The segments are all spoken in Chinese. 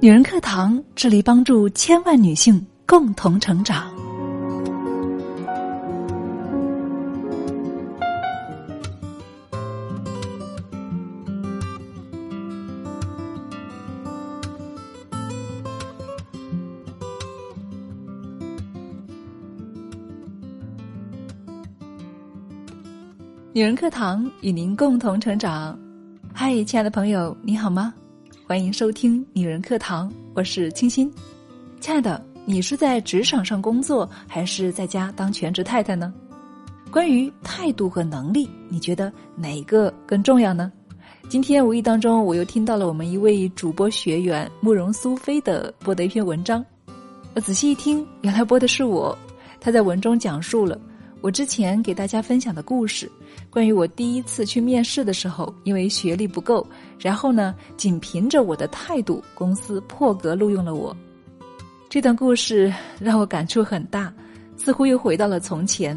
女人课堂致力帮助千万女性共同成长。女人课堂与您共同成长。嗨，亲爱的朋友，你好吗？欢迎收听女人课堂，我是清新。亲爱的，你是在职场上工作，还是在家当全职太太呢？关于态度和能力，你觉得哪个更重要呢？今天无意当中，我又听到了我们一位主播学员慕容苏菲的播的一篇文章。我仔细一听，原来播的是我。他在文中讲述了。我之前给大家分享的故事，关于我第一次去面试的时候，因为学历不够，然后呢，仅凭着我的态度，公司破格录用了我。这段故事让我感触很大，似乎又回到了从前。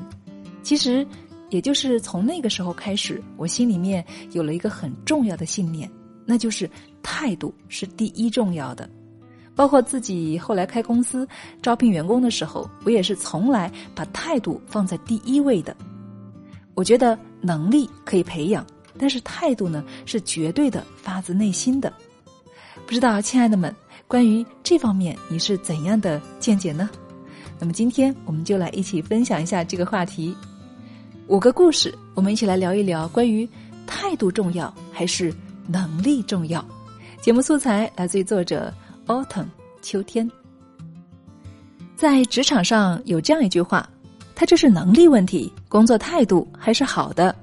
其实，也就是从那个时候开始，我心里面有了一个很重要的信念，那就是态度是第一重要的。包括自己后来开公司招聘员工的时候，我也是从来把态度放在第一位的。我觉得能力可以培养，但是态度呢是绝对的发自内心的。不知道亲爱的们，关于这方面你是怎样的见解呢？那么今天我们就来一起分享一下这个话题。五个故事，我们一起来聊一聊关于态度重要还是能力重要。节目素材来自于作者。Autumn，秋天，在职场上有这样一句话：“他这是能力问题，工作态度还是好的。”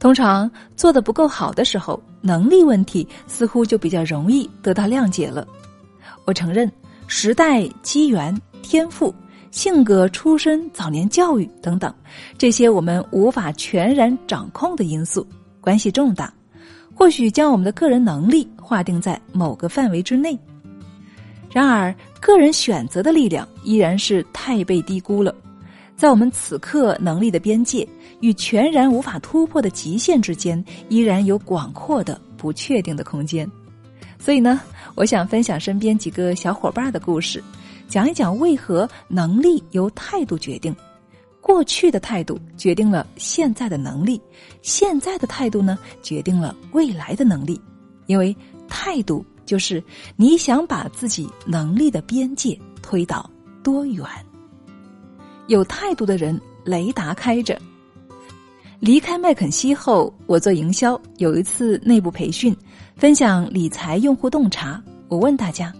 通常做的不够好的时候，能力问题似乎就比较容易得到谅解了。我承认，时代、机缘、天赋、性格、出身、早年教育等等，这些我们无法全然掌控的因素，关系重大。或许将我们的个人能力划定在某个范围之内。然而，个人选择的力量依然是太被低估了。在我们此刻能力的边界与全然无法突破的极限之间，依然有广阔的不确定的空间。所以呢，我想分享身边几个小伙伴的故事，讲一讲为何能力由态度决定。过去的态度决定了现在的能力，现在的态度呢，决定了未来的能力。因为态度。就是你想把自己能力的边界推到多远？有态度的人，雷达开着。离开麦肯锡后，我做营销，有一次内部培训，分享理财用户洞察。我问大家，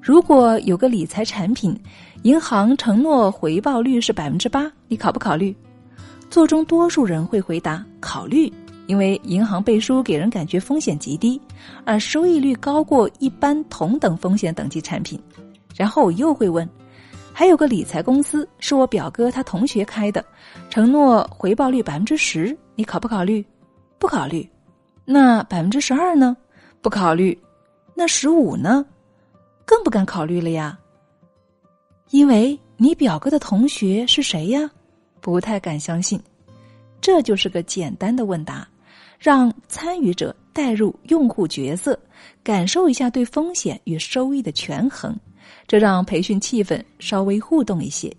如果有个理财产品，银行承诺回报率是百分之八，你考不考虑？座中多数人会回答考虑。因为银行背书给人感觉风险极低，而收益率高过一般同等风险等级产品。然后我又会问，还有个理财公司是我表哥他同学开的，承诺回报率百分之十，你考不考虑？不考虑。那百分之十二呢？不考虑。那十五呢？更不敢考虑了呀。因为你表哥的同学是谁呀？不太敢相信。这就是个简单的问答。让参与者带入用户角色，感受一下对风险与收益的权衡，这让培训气氛稍微互动一些。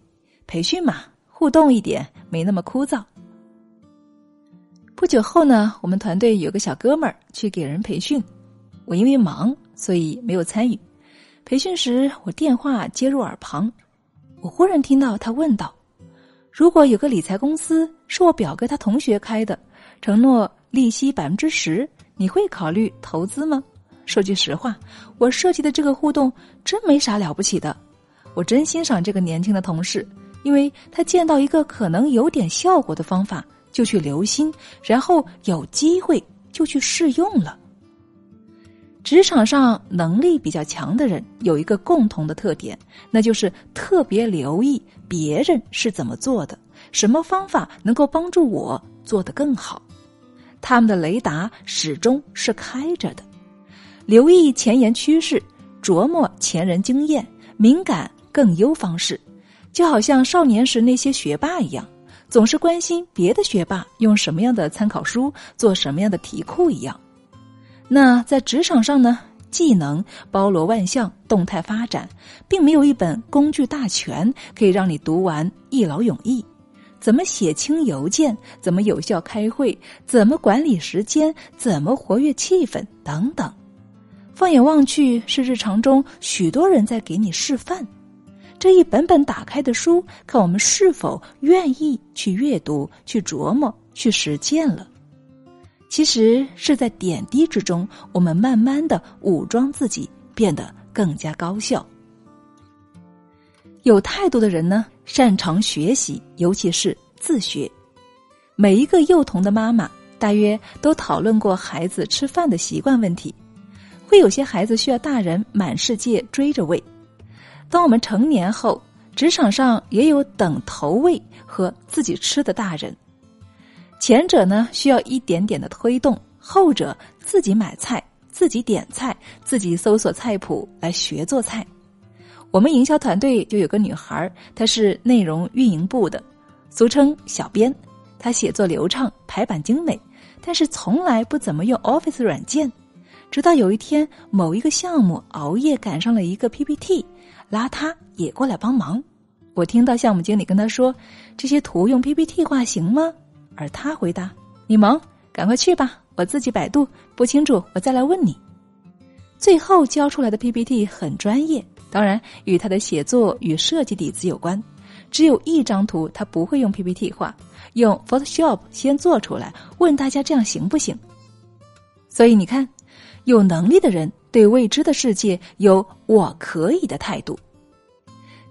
培训嘛，互动一点，没那么枯燥。不久后呢，我们团队有个小哥们儿去给人培训，我因为忙，所以没有参与。培训时，我电话接入耳旁，我忽然听到他问道：“如果有个理财公司是我表哥他同学开的，承诺。”利息百分之十，你会考虑投资吗？说句实话，我设计的这个互动真没啥了不起的。我真欣赏这个年轻的同事，因为他见到一个可能有点效果的方法，就去留心，然后有机会就去试用了。职场上能力比较强的人有一个共同的特点，那就是特别留意别人是怎么做的，什么方法能够帮助我做得更好。他们的雷达始终是开着的，留意前沿趋势，琢磨前人经验，敏感更优方式，就好像少年时那些学霸一样，总是关心别的学霸用什么样的参考书，做什么样的题库一样。那在职场上呢？技能包罗万象，动态发展，并没有一本工具大全可以让你读完一劳永逸。怎么写清邮件？怎么有效开会？怎么管理时间？怎么活跃气氛？等等。放眼望去，是日常中许多人在给你示范。这一本本打开的书，看我们是否愿意去阅读、去琢磨、去实践了。其实是在点滴之中，我们慢慢的武装自己，变得更加高效。有态度的人呢，擅长学习，尤其是自学。每一个幼童的妈妈，大约都讨论过孩子吃饭的习惯问题。会有些孩子需要大人满世界追着喂。当我们成年后，职场上也有等投喂和自己吃的大人。前者呢需要一点点的推动，后者自己买菜、自己点菜、自己搜索菜谱来学做菜。我们营销团队就有个女孩，她是内容运营部的，俗称小编。她写作流畅，排版精美，但是从来不怎么用 Office 软件。直到有一天，某一个项目熬夜赶上了一个 PPT，拉她也过来帮忙。我听到项目经理跟他说：“这些图用 PPT 画行吗？”而他回答：“你忙，赶快去吧，我自己百度，不清楚我再来问你。”最后交出来的 PPT 很专业，当然与他的写作与设计底子有关。只有一张图他不会用 PPT 画，用 Photoshop 先做出来，问大家这样行不行？所以你看，有能力的人对未知的世界有“我可以”的态度。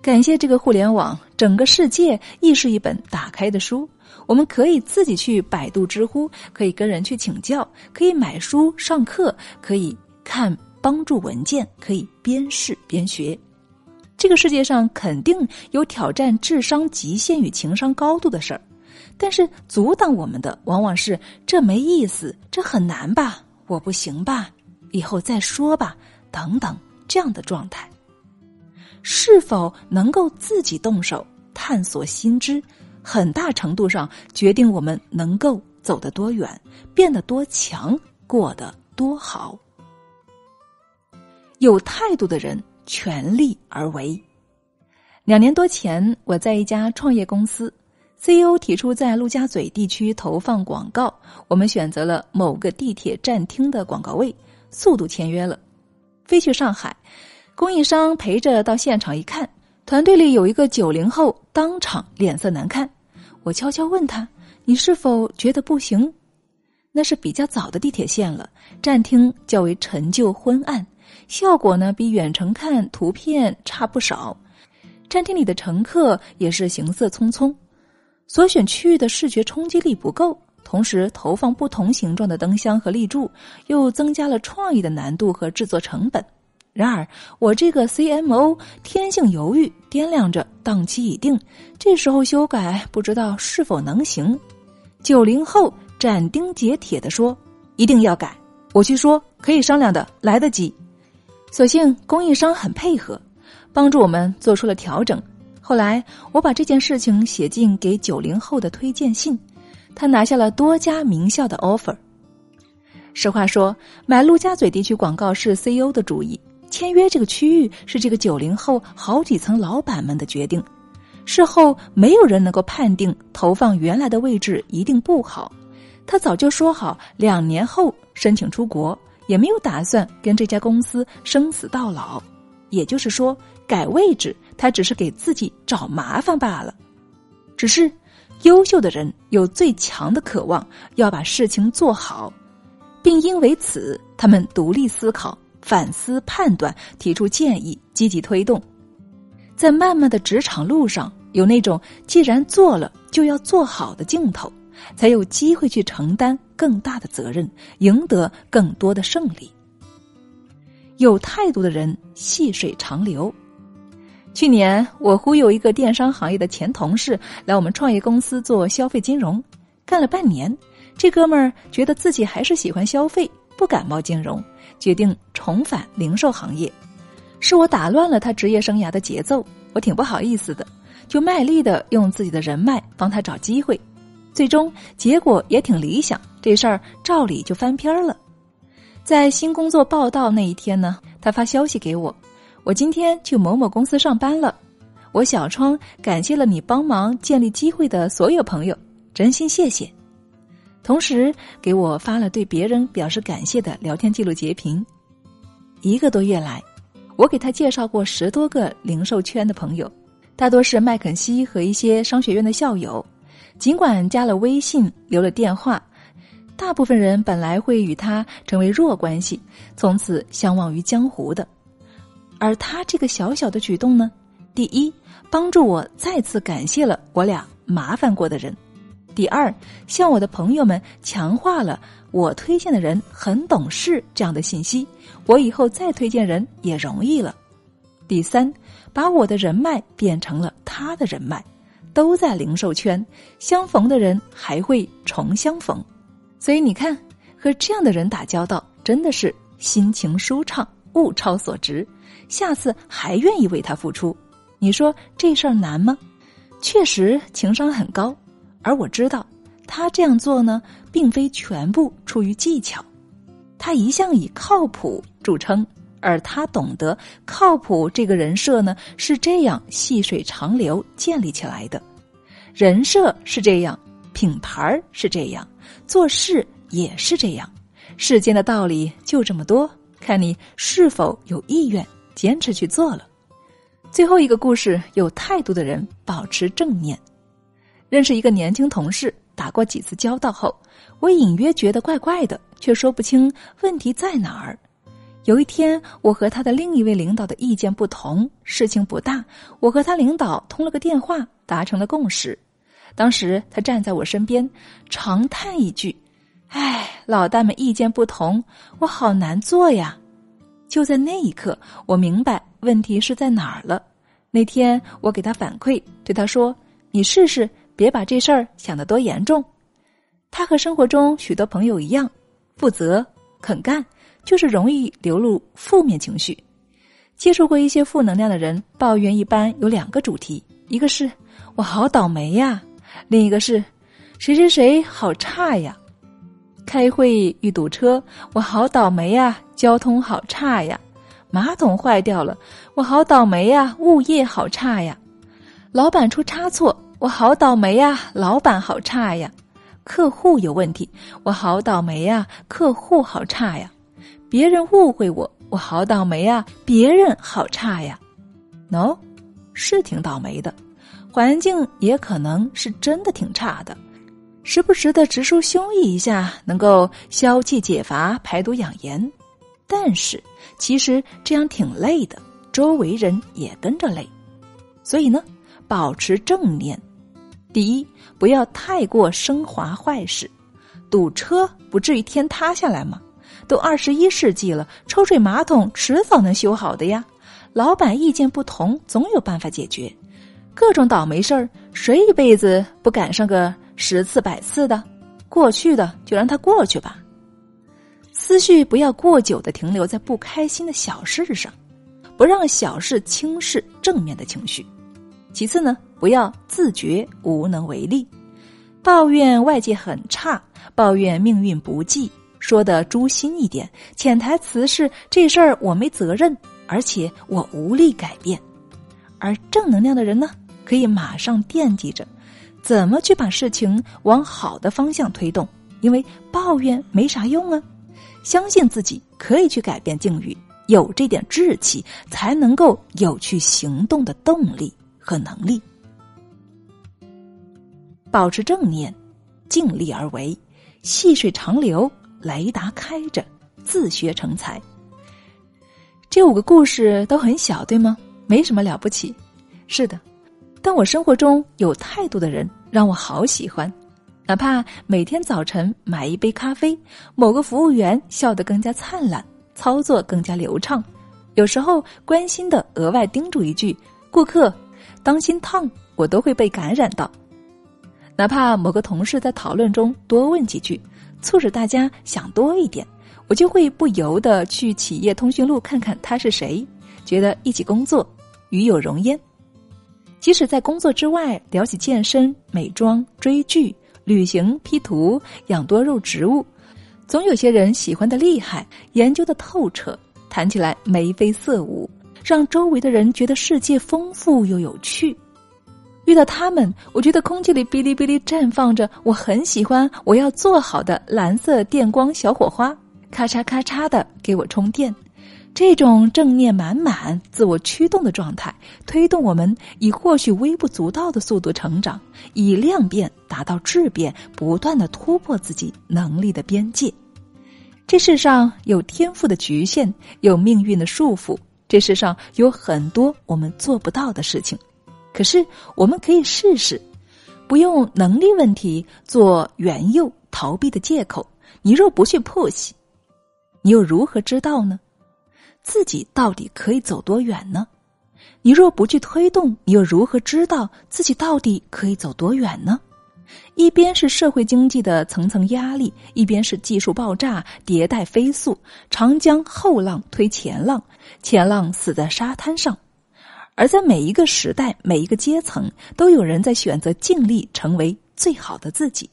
感谢这个互联网，整个世界亦是一本打开的书。我们可以自己去百度、知乎，可以跟人去请教，可以买书上课，可以看帮助文件，可以边试边学。这个世界上肯定有挑战智商极限与情商高度的事儿，但是阻挡我们的往往是这没意思，这很难吧，我不行吧，以后再说吧，等等这样的状态。是否能够自己动手探索新知？很大程度上决定我们能够走得多远，变得多强，过得多好。有态度的人全力而为。两年多前，我在一家创业公司，CEO 提出在陆家嘴地区投放广告，我们选择了某个地铁站厅的广告位，速度签约了，飞去上海，供应商陪着到现场一看，团队里有一个九零后，当场脸色难看。我悄悄问他：“你是否觉得不行？”那是比较早的地铁线了，站厅较为陈旧昏暗，效果呢比远程看图片差不少。餐厅里的乘客也是行色匆匆，所选区域的视觉冲击力不够，同时投放不同形状的灯箱和立柱，又增加了创意的难度和制作成本。然而，我这个 CMO 天性犹豫，掂量着档期已定，这时候修改不知道是否能行。九零后斩钉截铁的说：“一定要改。”我去说可以商量的，来得及。所幸供应商很配合，帮助我们做出了调整。后来我把这件事情写进给九零后的推荐信，他拿下了多家名校的 offer。实话说，买陆家嘴地区广告是 CEO 的主意。签约这个区域是这个九零后好几层老板们的决定，事后没有人能够判定投放原来的位置一定不好。他早就说好两年后申请出国，也没有打算跟这家公司生死到老。也就是说，改位置他只是给自己找麻烦罢了。只是优秀的人有最强的渴望，要把事情做好，并因为此他们独立思考。反思、判断、提出建议、积极推动，在漫漫的职场路上，有那种既然做了就要做好的劲头，才有机会去承担更大的责任，赢得更多的胜利。有态度的人细水长流。去年，我忽悠一个电商行业的前同事来我们创业公司做消费金融，干了半年，这哥们儿觉得自己还是喜欢消费。不感冒金融，决定重返零售行业，是我打乱了他职业生涯的节奏。我挺不好意思的，就卖力的用自己的人脉帮他找机会，最终结果也挺理想。这事儿照理就翻篇了。在新工作报道那一天呢，他发消息给我：“我今天去某某公司上班了。”我小窗感谢了你帮忙建立机会的所有朋友，真心谢谢。同时给我发了对别人表示感谢的聊天记录截屏。一个多月来，我给他介绍过十多个零售圈的朋友，大多是麦肯锡和一些商学院的校友。尽管加了微信，留了电话，大部分人本来会与他成为弱关系，从此相忘于江湖的。而他这个小小的举动呢？第一，帮助我再次感谢了我俩麻烦过的人；第二，向我的朋友们强化了我推荐的人很懂事这样的信息，我以后再推荐人也容易了；第三，把我的人脉变成了他的人脉，都在零售圈，相逢的人还会重相逢。所以你看，和这样的人打交道，真的是心情舒畅，物超所值，下次还愿意为他付出。你说这事儿难吗？确实情商很高，而我知道他这样做呢，并非全部出于技巧。他一向以靠谱著称，而他懂得靠谱这个人设呢，是这样细水长流建立起来的。人设是这样，品牌是这样，做事也是这样。世间的道理就这么多，看你是否有意愿坚持去做了。最后一个故事，有态度的人保持正面。认识一个年轻同事，打过几次交道后，我隐约觉得怪怪的，却说不清问题在哪儿。有一天，我和他的另一位领导的意见不同，事情不大，我和他领导通了个电话，达成了共识。当时他站在我身边，长叹一句：“唉，老大们意见不同，我好难做呀。”就在那一刻，我明白问题是在哪儿了。那天我给他反馈，对他说：“你试试，别把这事儿想得多严重。”他和生活中许多朋友一样，负责肯干，就是容易流露负面情绪。接触过一些负能量的人，抱怨一般有两个主题：一个是我好倒霉呀，另一个是谁谁谁好差呀。开会遇堵车，我好倒霉呀！交通好差呀，马桶坏掉了，我好倒霉呀！物业好差呀，老板出差错，我好倒霉呀！老板好差呀，客户有问题，我好倒霉呀！客户好差呀，别人误会我，我好倒霉啊！别人好差呀。，no，，是挺倒霉的，环境也可能是真的挺差的。时不时的直抒胸臆一下，能够消气解乏、排毒养颜，但是其实这样挺累的，周围人也跟着累。所以呢，保持正念。第一，不要太过升华坏事。堵车不至于天塌下来吗？都二十一世纪了，抽水马桶迟早能修好的呀。老板意见不同，总有办法解决。各种倒霉事儿，谁一辈子不赶上个？十次百次的，过去的就让它过去吧。思绪不要过久的停留在不开心的小事上，不让小事轻视正面的情绪。其次呢，不要自觉无能为力，抱怨外界很差，抱怨命运不济，说的诛心一点，潜台词是这事儿我没责任，而且我无力改变。而正能量的人呢，可以马上惦记着。怎么去把事情往好的方向推动？因为抱怨没啥用啊！相信自己可以去改变境遇，有这点志气，才能够有去行动的动力和能力。保持正念，尽力而为，细水长流，雷达开着，自学成才。这五个故事都很小，对吗？没什么了不起。是的。但我生活中有态度的人让我好喜欢，哪怕每天早晨买一杯咖啡，某个服务员笑得更加灿烂，操作更加流畅，有时候关心的额外叮嘱一句“顾客当心烫”，我都会被感染到。哪怕某个同事在讨论中多问几句，促使大家想多一点，我就会不由得去企业通讯录看看他是谁，觉得一起工作与有荣焉。即使在工作之外聊起健身、美妆、追剧、旅行、P 图、养多肉植物，总有些人喜欢的厉害，研究的透彻，谈起来眉飞色舞，让周围的人觉得世界丰富又有趣。遇到他们，我觉得空气里哔哩哔哩绽放着我很喜欢、我要做好的蓝色电光小火花，咔嚓咔嚓的给我充电。这种正念满满、自我驱动的状态，推动我们以或许微不足道的速度成长，以量变达到质变，不断的突破自己能力的边界。这世上有天赋的局限，有命运的束缚，这世上有很多我们做不到的事情。可是，我们可以试试，不用能力问题做援诱、逃避的借口。你若不去破析你又如何知道呢？自己到底可以走多远呢？你若不去推动，你又如何知道自己到底可以走多远呢？一边是社会经济的层层压力，一边是技术爆炸、迭代飞速，长江后浪推前浪，前浪死在沙滩上。而在每一个时代、每一个阶层，都有人在选择尽力成为最好的自己。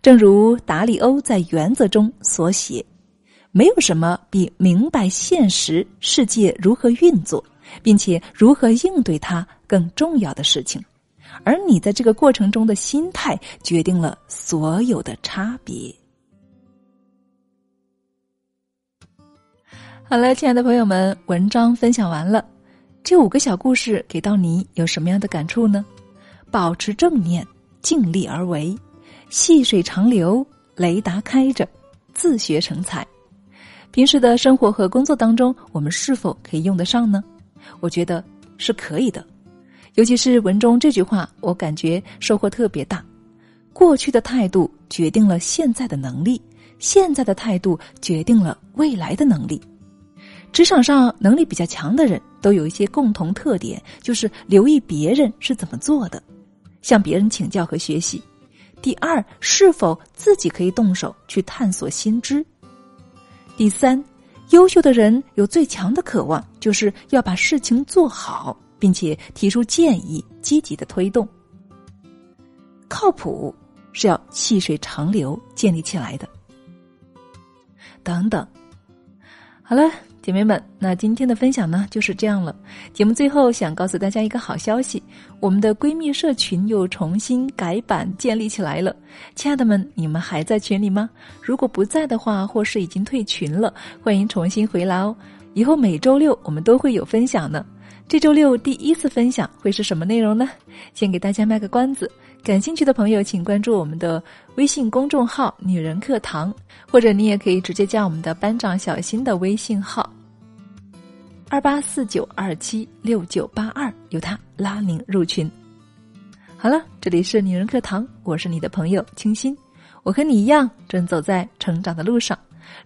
正如达里欧在《原则》中所写：“没有什么比明白现实世界如何运作，并且如何应对它更重要的事情。而你在这个过程中的心态，决定了所有的差别。”好了，亲爱的朋友们，文章分享完了。这五个小故事给到你有什么样的感触呢？保持正念，尽力而为，细水长流，雷达开着，自学成才。平时的生活和工作当中，我们是否可以用得上呢？我觉得是可以的。尤其是文中这句话，我感觉收获特别大。过去的态度决定了现在的能力，现在的态度决定了未来的能力。职场上能力比较强的人都有一些共同特点，就是留意别人是怎么做的，向别人请教和学习。第二，是否自己可以动手去探索新知。第三，优秀的人有最强的渴望，就是要把事情做好，并且提出建议，积极的推动。靠谱是要细水长流建立起来的。等等，好了。姐妹们，那今天的分享呢就是这样了。节目最后想告诉大家一个好消息，我们的闺蜜社群又重新改版建立起来了。亲爱的们，你们还在群里吗？如果不在的话，或是已经退群了，欢迎重新回来哦。以后每周六我们都会有分享呢。这周六第一次分享会是什么内容呢？先给大家卖个关子。感兴趣的朋友，请关注我们的微信公众号“女人课堂”，或者你也可以直接加我们的班长小新的微信号：二八四九二七六九八二，由他拉您入群。好了，这里是女人课堂，我是你的朋友清新，我和你一样正走在成长的路上。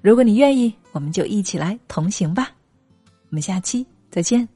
如果你愿意，我们就一起来同行吧。我们下期再见。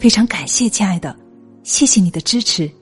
非常感谢，亲爱的，谢谢你的支持。